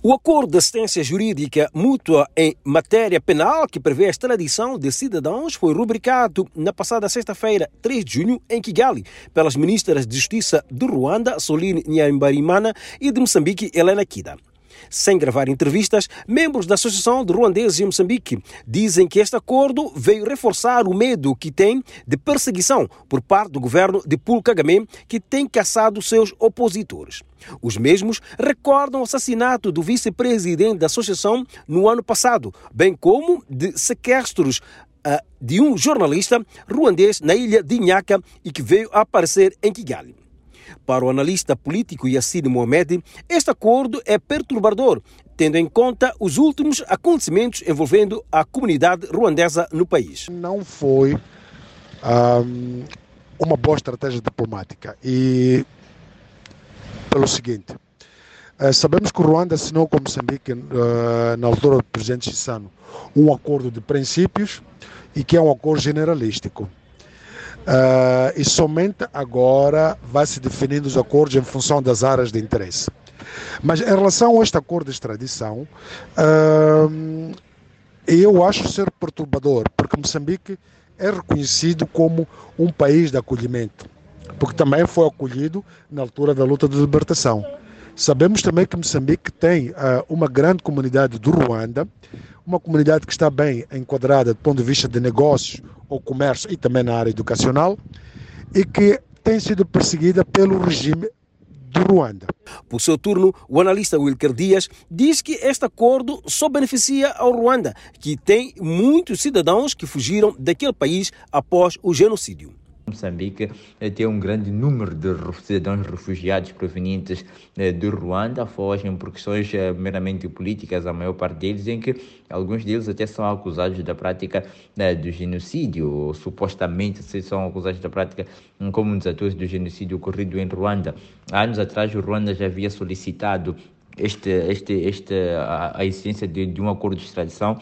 O acordo de assistência jurídica mútua em matéria penal que prevê a extradição de cidadãos foi rubricado na passada sexta-feira, 3 de junho, em Kigali, pelas ministras de Justiça de Ruanda, Soline Nyambarimana, e de Moçambique, Helena Kida. Sem gravar entrevistas, membros da Associação de Ruandeses em Moçambique dizem que este acordo veio reforçar o medo que tem de perseguição por parte do governo de Paul Kagame, que tem caçado seus opositores. Os mesmos recordam o assassinato do vice-presidente da associação no ano passado, bem como de sequestros uh, de um jornalista ruandês na ilha de Inhaca e que veio a aparecer em Kigali. Para o analista político Yassine Mohamed, este acordo é perturbador, tendo em conta os últimos acontecimentos envolvendo a comunidade ruandesa no país. Não foi um, uma boa estratégia diplomática e pelo seguinte, uh, sabemos que o Ruanda assinou com Moçambique, uh, na altura do presidente Chissano, um acordo de princípios e que é um acordo generalístico. Uh, e somente agora vai se definindo os acordos em função das áreas de interesse. Mas em relação a este acordo de extradição, uh, eu acho ser perturbador, porque Moçambique é reconhecido como um país de acolhimento, porque também foi acolhido na altura da luta de libertação. Sabemos também que Moçambique tem uh, uma grande comunidade do Ruanda, uma comunidade que está bem enquadrada do ponto de vista de negócios ou comércio e também na área educacional e que tem sido perseguida pelo regime do Ruanda. Por seu turno, o analista Wilker Dias diz que este acordo só beneficia ao Ruanda, que tem muitos cidadãos que fugiram daquele país após o genocídio. Moçambique eh, tem um grande número de cidadãos refugiados provenientes eh, do Ruanda, fogem por questões eh, meramente políticas, a maior parte deles, em que alguns deles até são acusados da prática do genocídio, ou supostamente são acusados da prática hum, como um dos atores do genocídio ocorrido em Ruanda. Há anos atrás, o Ruanda já havia solicitado este, este, este, a, a existência de, de um acordo de extradição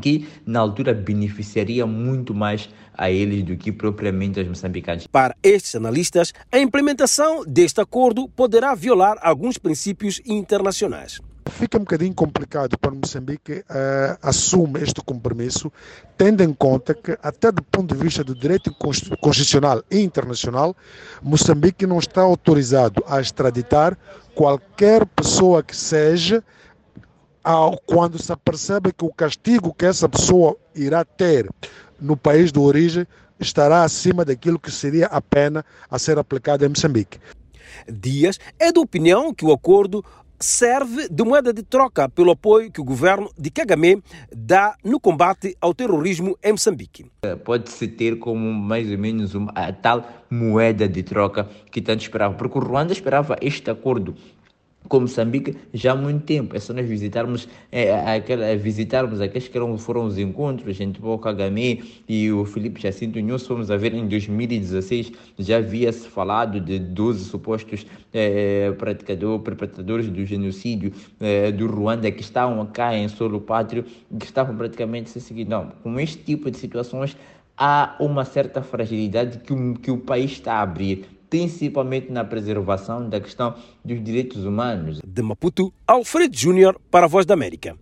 que na altura beneficiaria muito mais a eles do que propriamente aos moçambicanos. Para estes analistas, a implementação deste acordo poderá violar alguns princípios internacionais. Fica um bocadinho complicado para Moçambique uh, assumir este compromisso, tendo em conta que, até do ponto de vista do direito constitucional e internacional, Moçambique não está autorizado a extraditar qualquer pessoa que seja ao, quando se percebe que o castigo que essa pessoa irá ter no país de origem estará acima daquilo que seria a pena a ser aplicada em Moçambique. Dias é da opinião que o acordo serve de moeda de troca pelo apoio que o governo de Kagame dá no combate ao terrorismo em Moçambique. Pode-se ter como mais ou menos uma, a tal moeda de troca que tanto esperava, porque o Ruanda esperava este acordo com Moçambique já há muito tempo. É só nós visitarmos, é, é, visitarmos aqueles que eram, foram os encontros entre o Kagame e o Felipe Jacinto Nunes. Fomos a ver em 2016, já havia-se falado de 12 supostos é, praticadores, perpetradores do genocídio é, do Ruanda que estavam cá em solo pátrio, que estavam praticamente se seguindo. Não, com este tipo de situações há uma certa fragilidade que que o país está a abrir principalmente na preservação da questão dos direitos humanos. De Maputo, Alfredo Júnior para a Voz da América.